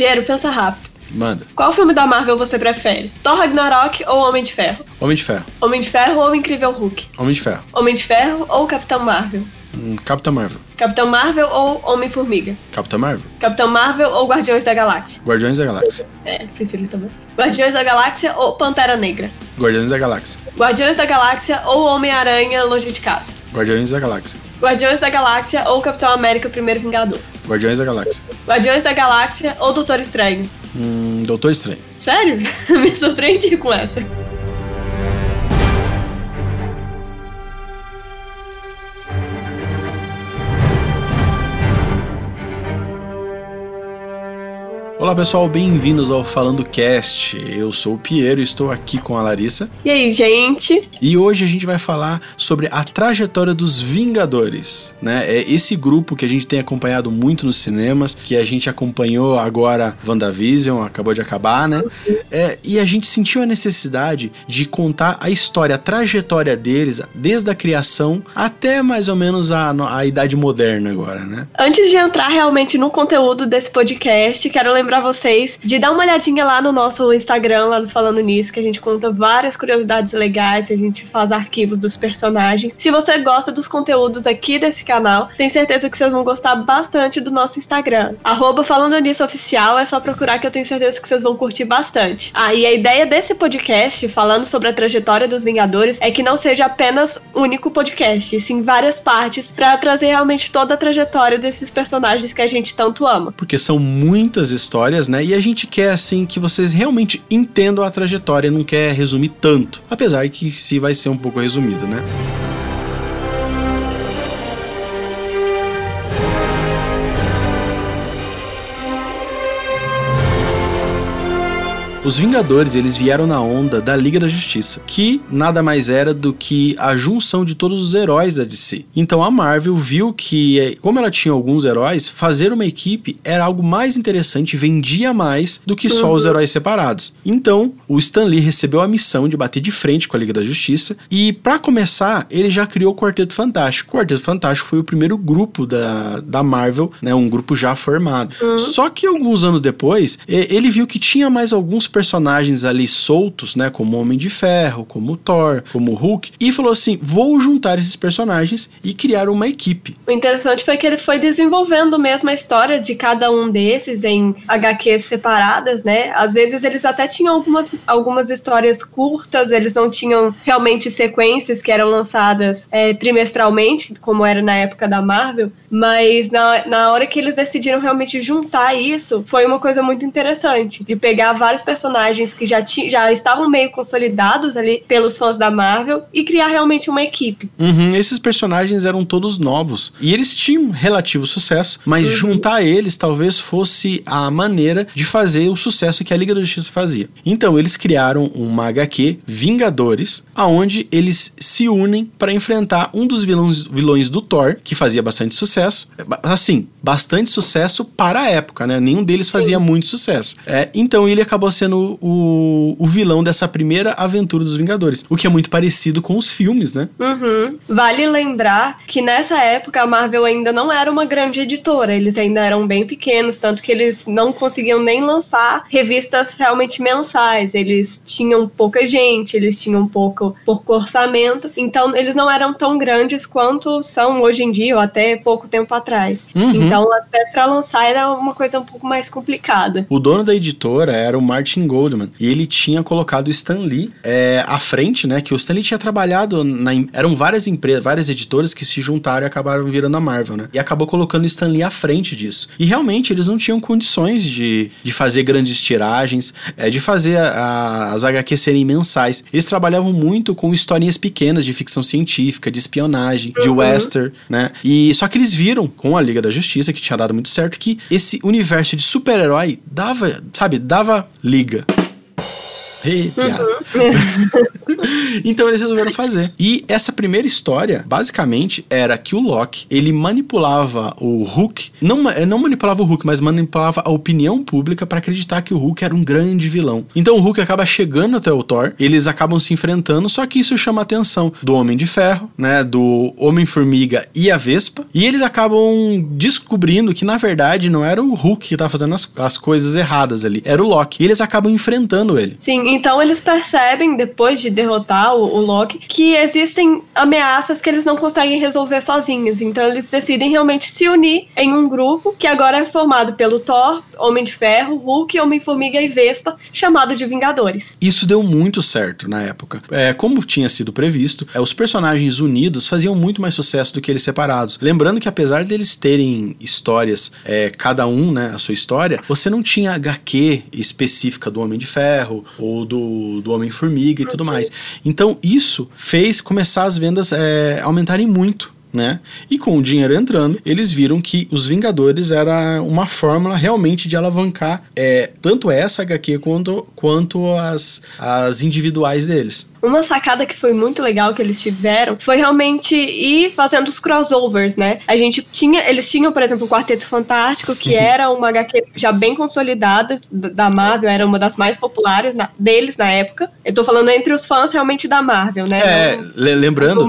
Piero, pensa rápido. Manda. Qual filme da Marvel você prefere? Thor Ragnarok ou Homem de Ferro? Homem de Ferro. Homem de Ferro ou Incrível Hulk? Homem de Ferro. Homem de Ferro ou Capitão Marvel? Hum, Capitão Marvel. Capitão Marvel ou Homem-Formiga? Capitão Marvel. Capitão Marvel ou Guardiões da Galáxia? Guardiões da Galáxia. É, prefiro também. Guardiões da Galáxia ou Pantera Negra? Guardiões da Galáxia. Guardiões da Galáxia ou Homem-Aranha Longe de Casa? Guardiões da Galáxia. Guardiões da Galáxia ou Capitão América Primeiro Vingador? Guardiões da Galáxia. Guardiões da Galáxia ou Doutor Estranho? Hum, Doutor Estranho. Sério? Me surpreendi com essa. Olá pessoal, bem-vindos ao Falando Cast. Eu sou o Piero e estou aqui com a Larissa. E aí, gente? E hoje a gente vai falar sobre a trajetória dos Vingadores, né? É esse grupo que a gente tem acompanhado muito nos cinemas, que a gente acompanhou agora WandaVision, acabou de acabar, né? É, e a gente sentiu a necessidade de contar a história, a trajetória deles, desde a criação até mais ou menos a, a idade moderna agora, né? Antes de entrar realmente no conteúdo desse podcast, quero lembrar vocês de dar uma olhadinha lá no nosso Instagram, lá Falando Nisso, que a gente conta várias curiosidades legais, a gente faz arquivos dos personagens. Se você gosta dos conteúdos aqui desse canal, tenho certeza que vocês vão gostar bastante do nosso Instagram. Arroba Falando Nisso Oficial, é só procurar que eu tenho certeza que vocês vão curtir bastante. Ah, e a ideia desse podcast, falando sobre a trajetória dos Vingadores, é que não seja apenas um único podcast, sim várias partes, para trazer realmente toda a trajetória desses personagens que a gente tanto ama. Porque são muitas histórias né? E a gente quer, assim, que vocês realmente entendam a trajetória, não quer resumir tanto. Apesar que se vai ser um pouco resumido, né? Os Vingadores, eles vieram na onda da Liga da Justiça, que nada mais era do que a junção de todos os heróis da DC. Então a Marvel viu que, como ela tinha alguns heróis, fazer uma equipe era algo mais interessante, vendia mais do que só uhum. os heróis separados. Então, o Stan Lee recebeu a missão de bater de frente com a Liga da Justiça e, para começar, ele já criou o Quarteto Fantástico. O Quarteto Fantástico foi o primeiro grupo da, da Marvel, né, um grupo já formado. Uhum. Só que alguns anos depois, ele viu que tinha mais alguns personagens ali soltos, né, como Homem de Ferro, como Thor, como Hulk, e falou assim: vou juntar esses personagens e criar uma equipe. O interessante foi que ele foi desenvolvendo mesmo a história de cada um desses em HQs separadas, né? Às vezes eles até tinham algumas, algumas histórias curtas, eles não tinham realmente sequências que eram lançadas é, trimestralmente, como era na época da Marvel, mas na, na hora que eles decidiram realmente juntar isso, foi uma coisa muito interessante, de pegar vários personagens personagens que já, já estavam meio consolidados ali pelos fãs da Marvel e criar realmente uma equipe. Uhum, esses personagens eram todos novos e eles tinham relativo sucesso, mas uhum. juntar eles talvez fosse a maneira de fazer o sucesso que a Liga da Justiça fazia. Então eles criaram uma HQ Vingadores, aonde eles se unem para enfrentar um dos vilões, vilões do Thor, que fazia bastante sucesso. Assim, bastante sucesso para a época, né? Nenhum deles fazia Sim. muito sucesso. É, então ele acabou sendo sendo o, o vilão dessa primeira aventura dos Vingadores. O que é muito parecido com os filmes, né? Uhum. Vale lembrar que nessa época a Marvel ainda não era uma grande editora, eles ainda eram bem pequenos, tanto que eles não conseguiam nem lançar revistas realmente mensais. Eles tinham pouca gente, eles tinham pouco, pouco orçamento, então eles não eram tão grandes quanto são hoje em dia, ou até pouco tempo atrás. Uhum. Então, até para lançar era uma coisa um pouco mais complicada. O dono da editora era o Martin Martin Goldman. E ele tinha colocado o Stan Lee é, à frente, né? Que o Stan Lee tinha trabalhado na. Eram várias empresas, várias editoras que se juntaram e acabaram virando a Marvel, né? E acabou colocando o Stan Lee à frente disso. E realmente eles não tinham condições de, de fazer grandes tiragens, é, de fazer a, a, as HQ serem mensais. Eles trabalhavam muito com historinhas pequenas de ficção científica, de espionagem, de uhum. western, né? E só que eles viram com a Liga da Justiça, que tinha dado muito certo, que esse universo de super-herói dava, sabe, dava liga liga. Ei, piada. Então eles resolveram fazer. E essa primeira história, basicamente, era que o Loki, ele manipulava o Hulk, não, não manipulava o Hulk, mas manipulava a opinião pública para acreditar que o Hulk era um grande vilão. Então o Hulk acaba chegando até o Thor, eles acabam se enfrentando, só que isso chama a atenção do Homem de Ferro, né, do Homem-Formiga e a Vespa, e eles acabam descobrindo que na verdade não era o Hulk que tá fazendo as, as coisas erradas ali, era o Loki. E eles acabam enfrentando ele. Sim, então eles percebem depois de derrotar o, o Loki que existem ameaças que eles não conseguem resolver sozinhos. Então eles decidem realmente se unir em um grupo que agora é formado pelo Thor, Homem de Ferro, Hulk, Homem-Formiga e Vespa, chamado de Vingadores. Isso deu muito certo na época. É, como tinha sido previsto, é, os personagens unidos faziam muito mais sucesso do que eles separados. Lembrando que apesar deles terem histórias, é, cada um, né, a sua história, você não tinha HQ específica do Homem de Ferro ou do, do Homem-Formiga e tudo mais. Então isso fez começar as vendas é, aumentarem muito né? E com o dinheiro entrando, eles viram que os Vingadores era uma fórmula realmente de alavancar é, tanto essa HQ quanto, quanto as, as individuais deles. Uma sacada que foi muito legal que eles tiveram foi realmente ir fazendo os crossovers, né? A gente tinha, eles tinham, por exemplo, o Quarteto Fantástico, que era uma HQ já bem consolidada da Marvel, era uma das mais populares na, deles na época. Eu tô falando entre os fãs realmente da Marvel, né? É, no, lembrando,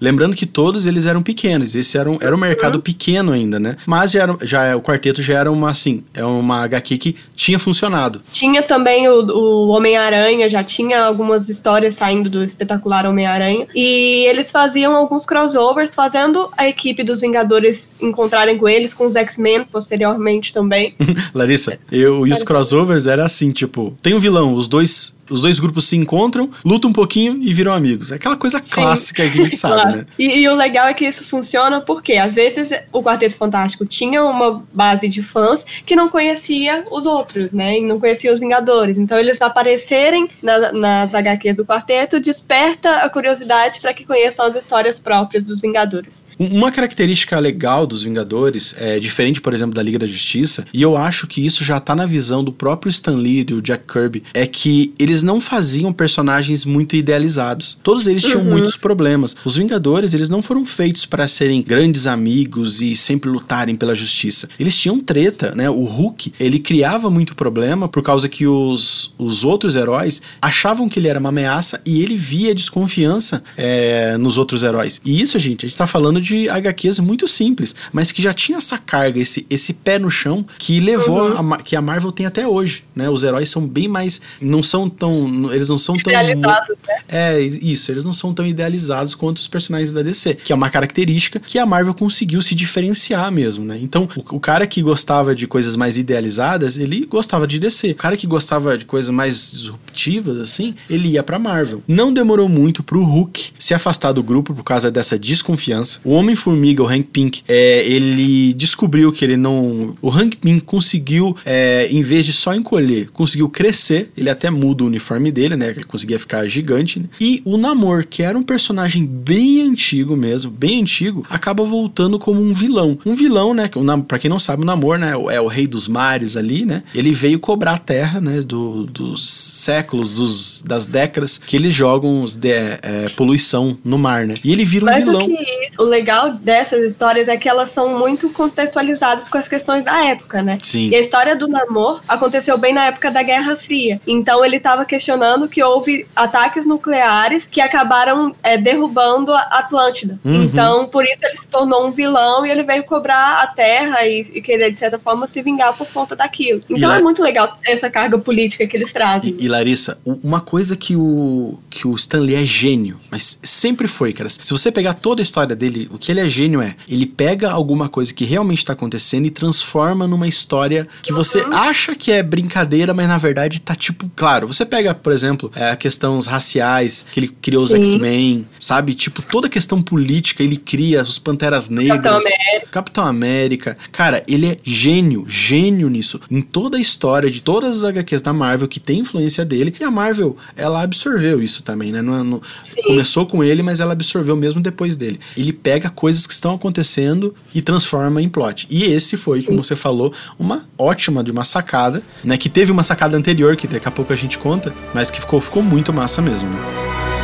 lembrando que todos eles eram pequenos, esse era um, era um mercado uhum. pequeno ainda, né? Mas já, era, já o Quarteto já era uma, assim, é uma HQ que tinha funcionado. Tinha também o, o Homem-Aranha, já tinha algumas histórias saindo do espetacular Homem-Aranha. E eles faziam alguns crossovers, fazendo a equipe dos Vingadores encontrarem com eles, com os X-Men posteriormente também. Larissa, eu e os crossovers era assim, tipo, tem um vilão, os dois os dois grupos se encontram, lutam um pouquinho e viram amigos. É aquela coisa clássica Sim. que a gente sabe, claro. né? E, e, o legal é que isso funciona porque, às vezes, o Quarteto Fantástico tinha uma base de fãs que não conhecia os outros, né? E não conhecia os Vingadores. Então, eles aparecerem na, nas HQs do quarteto desperta a curiosidade para que conheçam as histórias próprias dos Vingadores. Uma característica legal dos Vingadores, é diferente, por exemplo, da Liga da Justiça, e eu acho que isso já tá na visão do próprio Stan Lee e do Jack Kirby, é que eles eles não faziam personagens muito idealizados. Todos eles tinham uhum. muitos problemas. Os Vingadores, eles não foram feitos para serem grandes amigos e sempre lutarem pela justiça. Eles tinham treta, né? O Hulk, ele criava muito problema por causa que os, os outros heróis achavam que ele era uma ameaça e ele via desconfiança é, nos outros heróis. E isso, gente, a gente tá falando de HQs muito simples, mas que já tinha essa carga, esse, esse pé no chão que levou uhum. a, que a Marvel tem até hoje, né? Os heróis são bem mais. não são tão tão. Eles não são tão. Idealizados, né? É, isso, eles não são tão idealizados quanto os personagens da DC, que é uma característica que a Marvel conseguiu se diferenciar mesmo, né? Então, o, o cara que gostava de coisas mais idealizadas, ele gostava de DC. O cara que gostava de coisas mais disruptivas, assim, ele ia pra Marvel. Não demorou muito pro Hulk se afastar do grupo por causa dessa desconfiança. O Homem-Formiga, o Hank Pink, é, ele descobriu que ele não. O Hank Pink conseguiu, é, em vez de só encolher, conseguiu crescer. Ele até muda o uniforme dele, né? Que ele conseguia ficar gigante. Né? E o Namor, que era um personagem bem antigo mesmo, bem antigo, acaba voltando como um vilão. Um vilão, né? Pra quem não sabe, o Namor, né? É o rei dos mares ali, né? Ele veio cobrar a terra, né? Do, dos séculos, dos, das décadas que eles jogam de, é, poluição no mar, né? E ele vira um Mas vilão. O, que, o legal dessas histórias é que elas são muito contextualizadas com as questões da época, né? Sim. E a história do Namor aconteceu bem na época da Guerra Fria. Então ele estava questionando que houve ataques nucleares que acabaram é, derrubando a Atlântida. Uhum. Então, por isso ele se tornou um vilão e ele veio cobrar a Terra e, e querer, de certa forma, se vingar por conta daquilo. Então é muito legal essa carga política que eles trazem. E, e, Larissa, uma coisa que o, que o Stanley é gênio, mas sempre foi, cara. Se você pegar toda a história dele, o que ele é gênio é, ele pega alguma coisa que realmente está acontecendo e transforma numa história que uhum. você acha que é brincadeira, mas na verdade tá tipo, claro, você pega por exemplo, é, a questão raciais, que ele criou os X-Men, sabe? Tipo, toda a questão política, ele cria os Panteras Negras. Capitão América. Capitão América. Cara, ele é gênio, gênio nisso. Em toda a história de todas as HQs da Marvel que tem influência dele. E a Marvel, ela absorveu isso também, né? É, não, começou com ele, mas ela absorveu mesmo depois dele. Ele pega coisas que estão acontecendo e transforma em plot. E esse foi, como você falou, uma ótima de uma sacada, né? Que teve uma sacada anterior, que daqui a pouco a gente conta, mas que ficou, ficou muito massa mesmo, né?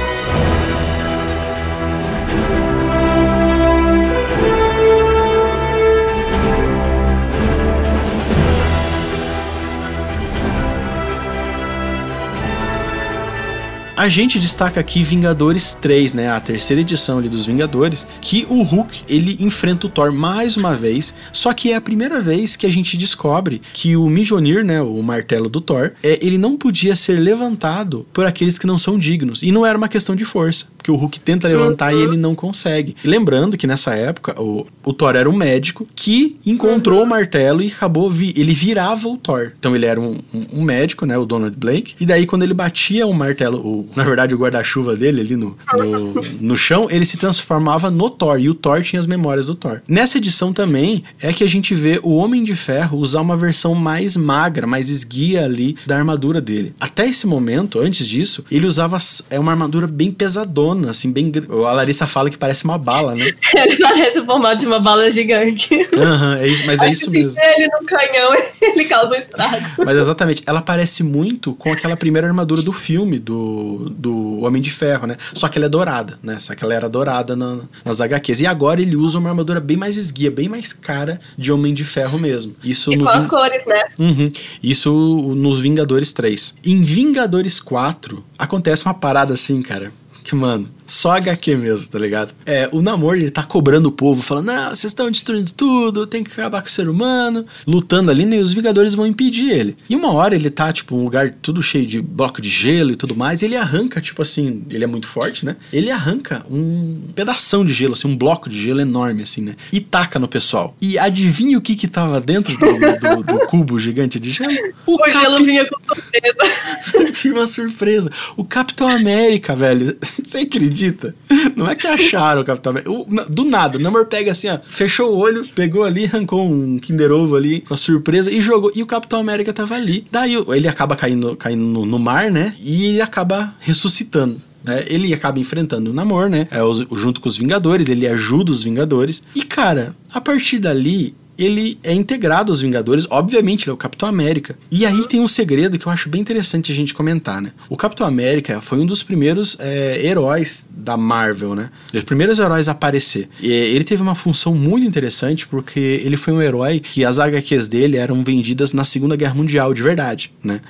A gente destaca aqui Vingadores 3, né, a terceira edição ali dos Vingadores, que o Hulk, ele enfrenta o Thor mais uma vez, só que é a primeira vez que a gente descobre que o Mjolnir, né, o martelo do Thor, é, ele não podia ser levantado por aqueles que não são dignos, e não era uma questão de força, porque o Hulk tenta levantar uhum. e ele não consegue. E lembrando que nessa época, o, o Thor era um médico que encontrou uhum. o martelo e acabou, vi, ele virava o Thor. Então ele era um, um, um médico, né, o Donald Blake, e daí quando ele batia o martelo, o na verdade, o guarda-chuva dele ali no, no, no, chão, ele se transformava no Thor. E o Thor tinha as memórias do Thor. Nessa edição também é que a gente vê o Homem de Ferro usar uma versão mais magra, mais esguia ali da armadura dele. Até esse momento, antes disso, ele usava é uma armadura bem pesadona, assim, bem. A Larissa fala que parece uma bala, né? ele parece o formato de uma bala gigante. Aham, uhum, é isso, mas é Acho isso mesmo. Ele no canhão, ele causa um estrago. Mas exatamente, ela parece muito com aquela primeira armadura do filme, do do, Homem de Ferro, né? Só que ela é dourada, né? Só que ela era dourada na, nas HQs. E agora ele usa uma armadura bem mais esguia, bem mais cara de Homem de Ferro mesmo. Isso e no com as cores, né? Uhum. Isso nos Vingadores 3. Em Vingadores 4, acontece uma parada assim, cara. Que, mano, só HQ mesmo, tá ligado? É, o Namor, ele tá cobrando o povo, falando: não, vocês estão destruindo tudo, tem que acabar com o ser humano, lutando ali, né, e os Vingadores vão impedir ele. E uma hora ele tá, tipo, um lugar tudo cheio de bloco de gelo e tudo mais, e ele arranca, tipo assim, ele é muito forte, né? Ele arranca um pedação de gelo, assim, um bloco de gelo enorme, assim, né? E taca no pessoal. E adivinha o que que tava dentro do, do, do cubo gigante de gelo? O, o gelo vinha com surpresa. Tinha uma surpresa. O Capitão América, velho. Você acredita? Acredita? Não é que acharam o Capitão América. O, do nada, o Namor pega assim, ó, fechou o olho, pegou ali, arrancou um Kinder Ovo ali com a surpresa e jogou. E o Capitão América tava ali. Daí ele acaba caindo, caindo no, no mar, né? E ele acaba ressuscitando. Né? Ele acaba enfrentando o Namor, né? É, junto com os Vingadores, ele ajuda os Vingadores. E, cara, a partir dali, ele é integrado aos Vingadores, obviamente, ele é o Capitão América. E aí tem um segredo que eu acho bem interessante a gente comentar, né? O Capitão América foi um dos primeiros é, heróis da Marvel, né? Os primeiros heróis a aparecer. E ele teve uma função muito interessante porque ele foi um herói que as HQs dele eram vendidas na Segunda Guerra Mundial, de verdade, né?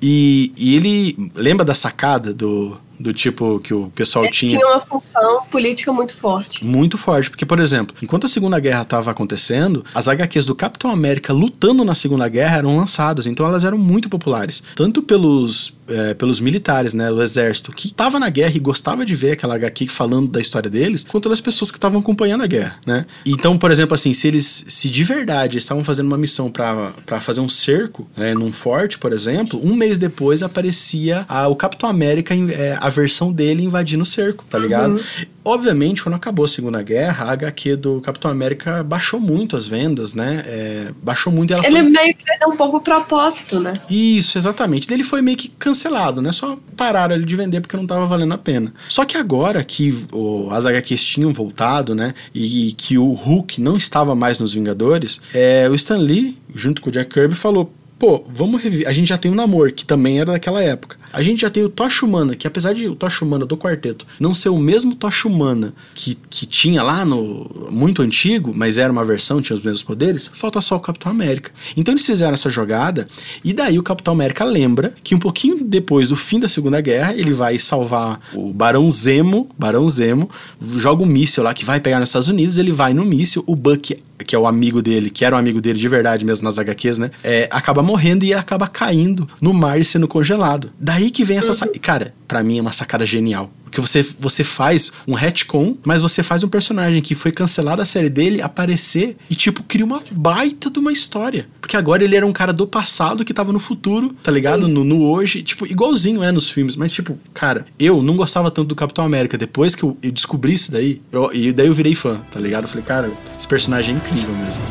E, e ele lembra da sacada do do tipo que o pessoal Ele tinha. Tinha uma função política muito forte. Muito forte, porque, por exemplo, enquanto a Segunda Guerra estava acontecendo, as HQs do Capitão América lutando na Segunda Guerra eram lançadas, então elas eram muito populares. Tanto pelos, é, pelos militares, né, o exército, que estava na guerra e gostava de ver aquela HQ falando da história deles, quanto pelas pessoas que estavam acompanhando a guerra, né? Então, por exemplo, assim, se eles, se de verdade estavam fazendo uma missão para fazer um cerco né, num forte, por exemplo, um mês depois aparecia a, o Capitão América é, a versão dele invadindo o cerco, tá ligado? Uhum. Obviamente, quando acabou a Segunda Guerra, a HQ do Capitão América baixou muito as vendas, né? É, baixou muito. Ele foi... meio que perdeu um pouco o propósito, né? Isso, exatamente. Ele foi meio que cancelado, né? Só pararam ele de vender porque não tava valendo a pena. Só que agora que o, as HQs tinham voltado, né? E, e que o Hulk não estava mais nos Vingadores, é, o Stan Lee, junto com o Jack Kirby, falou: pô, vamos reviver. A gente já tem o Namor, que também era daquela época. A gente já tem o Tocha Humana, que apesar de o Tocha Humana do quarteto não ser o mesmo Tocha Humana que, que tinha lá no muito antigo, mas era uma versão, tinha os mesmos poderes, falta só o Capitão América. Então eles fizeram essa jogada, e daí o Capitão América lembra que um pouquinho depois do fim da Segunda Guerra, ele vai salvar o Barão Zemo, Barão Zemo, joga um míssil lá que vai pegar nos Estados Unidos, ele vai no míssil, o Buck que é o amigo dele, que era um amigo dele de verdade mesmo nas HQs, né? É, acaba morrendo e acaba caindo no mar e sendo congelado. Daí que vem essa. Uhum. Cara, para mim é uma sacada genial. Porque você, você faz um retcon, mas você faz um personagem que foi cancelado a série dele aparecer e, tipo, cria uma baita de uma história. Porque agora ele era um cara do passado que tava no futuro, tá ligado? No, no, hoje. Tipo, igualzinho é nos filmes. Mas, tipo, cara, eu não gostava tanto do Capitão América. Depois que eu, eu descobri isso daí, eu, e daí eu virei fã, tá ligado? Eu falei, cara, esse personagem é incrível mesmo.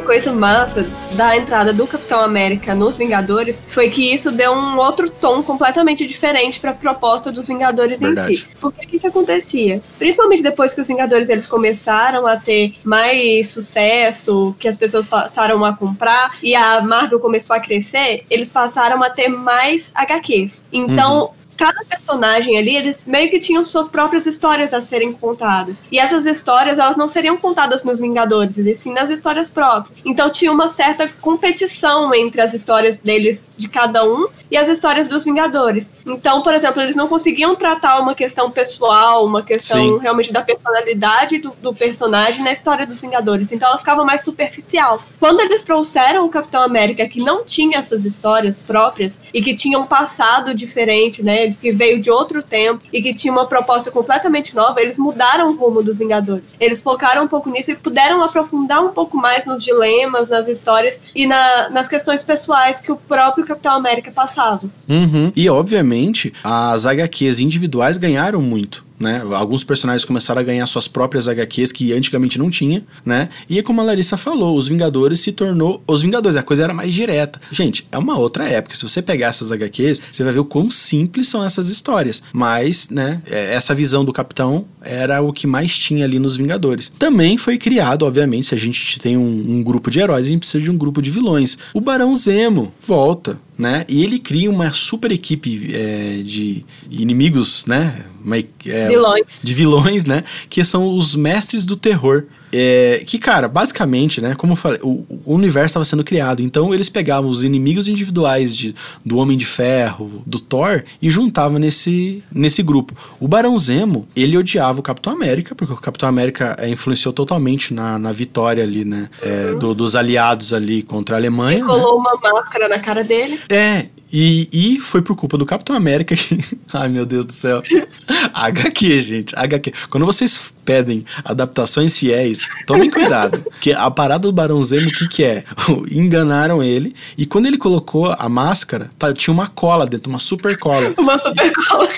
Uma coisa massa da entrada do Capitão América nos Vingadores foi que isso deu um outro tom completamente diferente para a proposta dos Vingadores Verdade. em si. Porque o que, que acontecia? Principalmente depois que os Vingadores eles começaram a ter mais sucesso, que as pessoas passaram a comprar e a Marvel começou a crescer, eles passaram a ter mais HQs. Então, uhum cada personagem ali, eles meio que tinham suas próprias histórias a serem contadas. E essas histórias, elas não seriam contadas nos Vingadores, e sim nas histórias próprias. Então tinha uma certa competição entre as histórias deles, de cada um, e as histórias dos Vingadores. Então, por exemplo, eles não conseguiam tratar uma questão pessoal, uma questão sim. realmente da personalidade do, do personagem na história dos Vingadores. Então ela ficava mais superficial. Quando eles trouxeram o Capitão América, que não tinha essas histórias próprias e que tinha um passado diferente, né? que veio de outro tempo e que tinha uma proposta completamente nova, eles mudaram o rumo dos Vingadores. Eles focaram um pouco nisso e puderam aprofundar um pouco mais nos dilemas, nas histórias e na, nas questões pessoais que o próprio Capitão América passava. Uhum. E, obviamente, as HQs individuais ganharam muito né? Alguns personagens começaram a ganhar suas próprias HQs que antigamente não tinha, né? E como a Larissa falou, os Vingadores se tornou os Vingadores, a coisa era mais direta. Gente, é uma outra época. Se você pegar essas HQs, você vai ver o quão simples são essas histórias. Mas, né, é, essa visão do Capitão era o que mais tinha ali nos Vingadores. Também foi criado, obviamente, se a gente tem um, um grupo de heróis, a gente precisa de um grupo de vilões. O Barão Zemo volta, né? E ele cria uma super equipe é, de inimigos, né? Uma, é, vilões. De vilões, né? Que são os mestres do terror. É, que, cara, basicamente, né? Como eu falei, o, o universo estava sendo criado. Então eles pegavam os inimigos individuais de, do Homem de Ferro, do Thor, e juntavam nesse, nesse grupo. O Barão Zemo, ele odiava o Capitão América, porque o Capitão América é, influenciou totalmente na, na vitória ali, né? É, uhum. Do, dos aliados ali contra a Alemanha. E colou né? uma máscara na cara dele. É, e, e foi por culpa do Capitão América que. Ai, meu Deus do céu. HQ, gente. HQ. Quando vocês pedem adaptações fiéis, tomem cuidado. que a parada do Barão Zemo, o que, que é? Enganaram ele. E quando ele colocou a máscara, tá, tinha uma cola dentro, uma super cola. Uma super cola.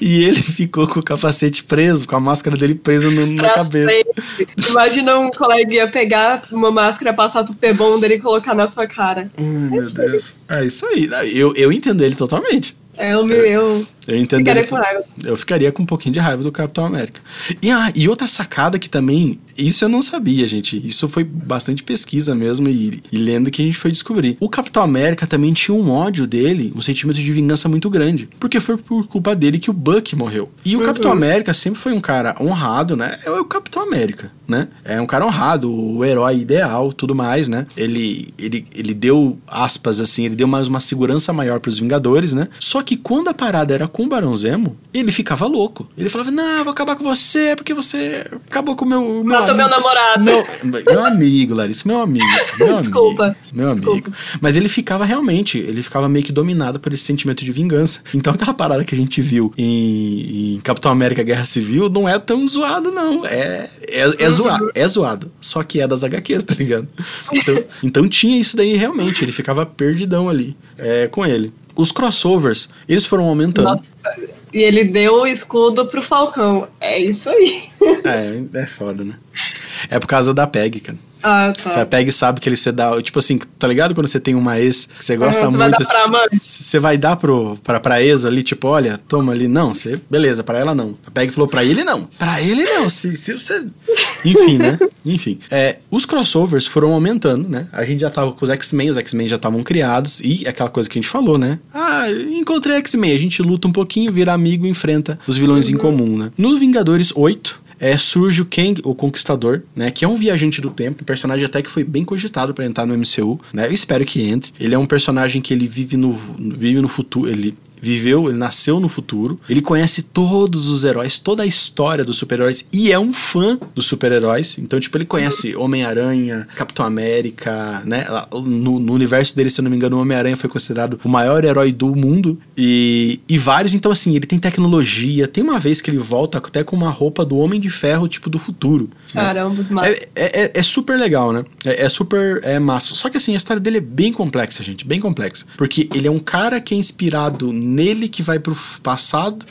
e ele ficou com o capacete preso, com a máscara dele presa no, na cabeça. Imagina um coleguinha pegar uma máscara, passar super bonder e colocar na sua cara. Ai, meu Deus. É isso aí. Eu, eu entendo ele totalmente. É, eu, eu, eu entendo. Ficaria com raiva. Eu ficaria com um pouquinho de raiva do Capitão América. E, ah, e outra sacada que também. Isso eu não sabia, gente. Isso foi bastante pesquisa mesmo e, e lendo que a gente foi descobrir. O Capitão América também tinha um ódio dele, um sentimento de vingança muito grande. Porque foi por culpa dele que o Buck morreu. E o uhum. Capitão América sempre foi um cara honrado, né? É o Capitão América, né? É um cara honrado, o herói ideal, tudo mais, né? Ele, ele, ele deu aspas assim, ele deu mais uma segurança maior para os Vingadores, né? Só que quando a parada era com o Barão Zemo, ele ficava louco. Ele falava: Não, vou acabar com você porque você acabou com o meu. meu Matou meu namorado. Meu, meu amigo, Larissa, meu amigo. Meu Desculpa. Amigo, meu amigo. Desculpa. Mas ele ficava realmente, ele ficava meio que dominado por esse sentimento de vingança. Então aquela parada que a gente viu em, em Capitão América Guerra Civil não é tão zoado, não. É, é, é, uhum. Zoado, é zoado. Só que é das HQs, tá ligado? Então, então tinha isso daí realmente. Ele ficava perdidão ali é, com ele. Os crossovers, eles foram aumentando. Nossa, e ele deu o escudo pro Falcão. É isso aí. É, é foda, né? É por causa da PEG, cara. Ah, tá. Você pega e sabe que ele você dá. Tipo assim, tá ligado quando você tem uma ex que você gosta uhum, muito. Você vai, você vai dar pro, pra, pra ex ali, tipo, olha, toma ali. Não, você. Beleza, pra ela não. A Peg falou pra ele não. Pra ele não. Se, se você. Enfim, né? Enfim. É, os crossovers foram aumentando, né? A gente já tava com os X-Men, os X-Men já estavam criados. E aquela coisa que a gente falou, né? Ah, encontrei X-Men. A gente luta um pouquinho, vira amigo enfrenta os vilões uhum. em comum, né? No Vingadores 8, é, surge o Kang, o Conquistador, né? Que é um viajante do tempo, um personagem até que foi bem cogitado para entrar no MCU, né? Eu espero que entre. Ele é um personagem que ele vive no, vive no futuro, ele viveu, ele nasceu no futuro, ele conhece todos os heróis, toda a história dos super-heróis e é um fã dos super-heróis. Então, tipo, ele conhece Homem-Aranha, Capitão América, né? No, no, universo dele, se eu não me engano, o Homem-Aranha foi considerado o maior herói do mundo e, e vários. Então, assim, ele tem tecnologia. Tem uma vez que ele volta até com uma roupa do Homem de Ferro, tipo, do futuro. Né? Caramba, massa. É, é, é, é, super legal, né? É, é super é massa. Só que, assim, a história dele é bem complexa, gente, bem complexa. Porque ele é um cara que é inspirado nele que vai pro passado.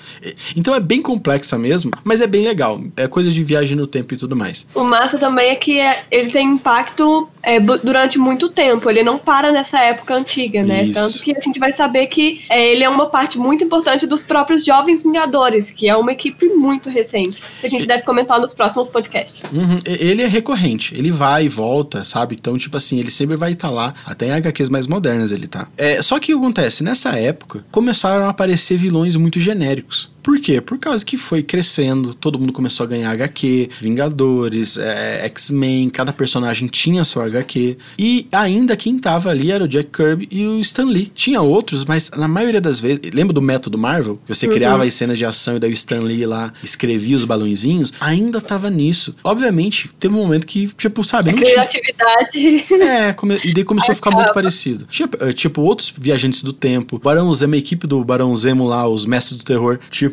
Então é bem complexa mesmo, mas é bem legal. É coisa de viagem no tempo e tudo mais. O massa também é que é, ele tem impacto é, durante muito tempo. Ele não para nessa época antiga, né? Isso. Tanto que a gente vai saber que é, ele é uma parte muito importante dos próprios Jovens Vingadores, que é uma equipe muito recente. Que a gente e... deve comentar nos próximos podcasts. Uhum. Ele é recorrente. Ele vai e volta, sabe? Então, tipo assim, ele sempre vai estar tá lá. Até em HQs mais modernas ele tá. É, só que o que acontece? Nessa época, começaram a aparecer vilões muito genéricos. Por quê? Por causa que foi crescendo, todo mundo começou a ganhar HQ, Vingadores, é, X-Men, cada personagem tinha sua HQ. E ainda quem tava ali era o Jack Kirby e o Stan Lee. Tinha outros, mas na maioria das vezes. Lembra do método Marvel? Você uhum. criava as cenas de ação e daí o Stan Lee lá escrevia os balãozinhos? Ainda tava nisso. Obviamente, teve um momento que, tipo, sabe? A criatividade. Tinha... É, come... e daí começou a ficar muito parecido. Tinha, eh, tipo, outros viajantes do tempo. Barão Zemo, a equipe do Barão Zemo lá, os mestres do terror. Tipo,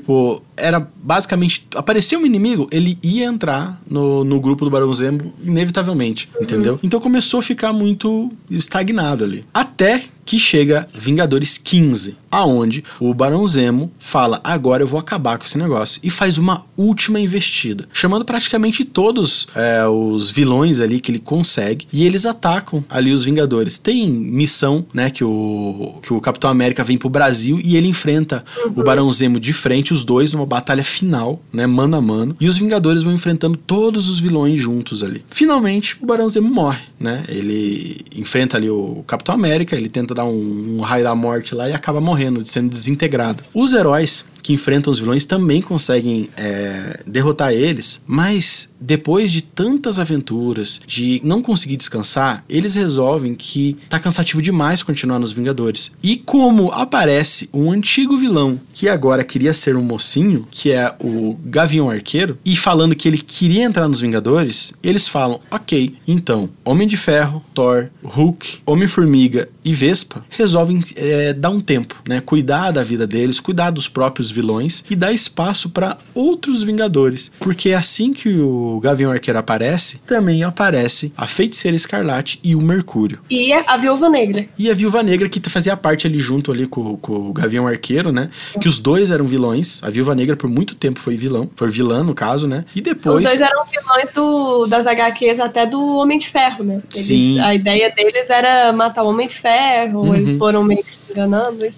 era basicamente. Aparecia um inimigo, ele ia entrar no, no grupo do Barão Zemo, inevitavelmente, uhum. entendeu? Então começou a ficar muito estagnado ali. Até que chega Vingadores 15, aonde o Barão Zemo fala: agora eu vou acabar com esse negócio e faz uma última investida, chamando praticamente todos é, os vilões ali que ele consegue e eles atacam ali os Vingadores. Tem missão, né, que o que o Capitão América vem pro Brasil e ele enfrenta uhum. o Barão Zemo de frente, os dois numa batalha final, né, mano a mano, e os Vingadores vão enfrentando todos os vilões juntos ali. Finalmente, o Barão Zemo morre, né? Ele enfrenta ali o Capitão América, ele tenta dar um, um raio da morte lá e acaba morrendo, sendo desintegrado. Os heróis que enfrentam os vilões também conseguem é, derrotar eles, mas depois de tantas aventuras, de não conseguir descansar, eles resolvem que tá cansativo demais continuar nos Vingadores. E como aparece um antigo vilão que agora queria ser um mocinho, que é o Gavião Arqueiro, e falando que ele queria entrar nos Vingadores, eles falam: ok, então Homem de Ferro, Thor, Hulk, Homem-Formiga e Vespa resolvem é, dar um tempo, né? Cuidar da vida deles, cuidar dos próprios vilões e dar espaço para outros Vingadores. Porque assim que o Gavião Arqueiro aparece, também aparece a Feiticeira Escarlate e o Mercúrio. E a Viúva Negra. E a Viúva Negra que fazia parte ali junto ali com, com o Gavião Arqueiro, né? Que os dois eram vilões. A Viúva Negra por muito tempo foi vilão, foi vilã no caso, né? E depois... Os dois eram vilões do, das HQs até do Homem de Ferro, né? Eles, Sim. A ideia deles era matar o Homem de Ferro, uhum. eles foram meio que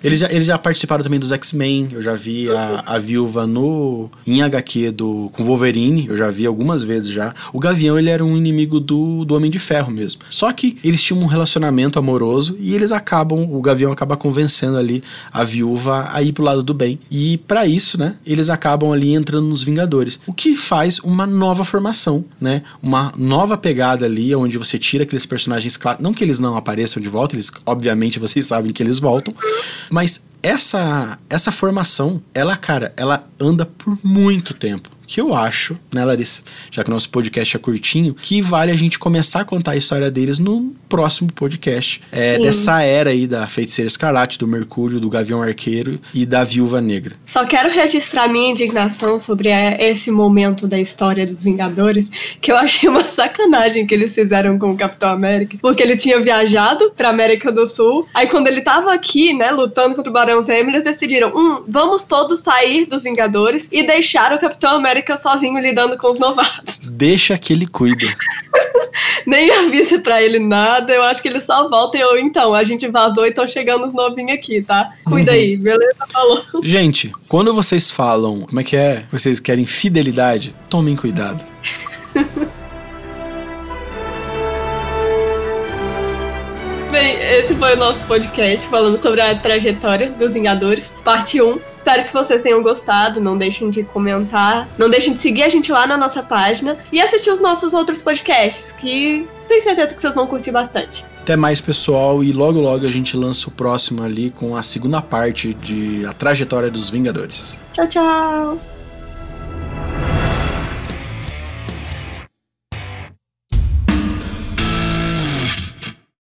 Eles já, já participaram também dos X-Men, eu já vi a, a Viúva no em HQ do, com Wolverine, eu já vi algumas vezes já. O Gavião, ele era um inimigo do, do Homem de Ferro mesmo. Só que eles tinham um relacionamento amoroso e eles acabam, o Gavião acaba convencendo ali a Viúva a ir pro lado do bem. E para isso, né, eles acabam ali entrando nos Vingadores. O que faz uma nova formação, né? Uma nova pegada ali, onde você tira aqueles personagens, não que eles não apareçam de volta, eles obviamente vocês sabem que eles voltam, mas essa essa formação, ela, cara, ela anda por muito tempo que eu acho, né, Larissa, já que o nosso podcast é curtinho, que vale a gente começar a contar a história deles no próximo podcast. É, dessa era aí da Feiticeira Escarlate, do Mercúrio, do Gavião Arqueiro e da Viúva Negra. Só quero registrar minha indignação sobre é, esse momento da história dos Vingadores, que eu achei uma sacanagem que eles fizeram com o Capitão América, porque ele tinha viajado pra América do Sul, aí quando ele tava aqui, né, lutando contra o Barão Zemo, eles decidiram, hum, vamos todos sair dos Vingadores e deixar o Capitão América América sozinho lidando com os novatos. Deixa que ele cuida. Nem avisa pra ele nada, eu acho que ele só volta e eu, então, a gente vazou e estão chegando os novinhos aqui, tá? Cuida uhum. aí, beleza? Falou. Gente, quando vocês falam, como é que é? Vocês querem fidelidade? Tomem cuidado. Foi o nosso podcast falando sobre a trajetória dos Vingadores, parte 1. Espero que vocês tenham gostado. Não deixem de comentar. Não deixem de seguir a gente lá na nossa página e assistir os nossos outros podcasts, que tenho certeza que vocês vão curtir bastante. Até mais, pessoal, e logo logo a gente lança o próximo ali com a segunda parte de A Trajetória dos Vingadores. Tchau, tchau!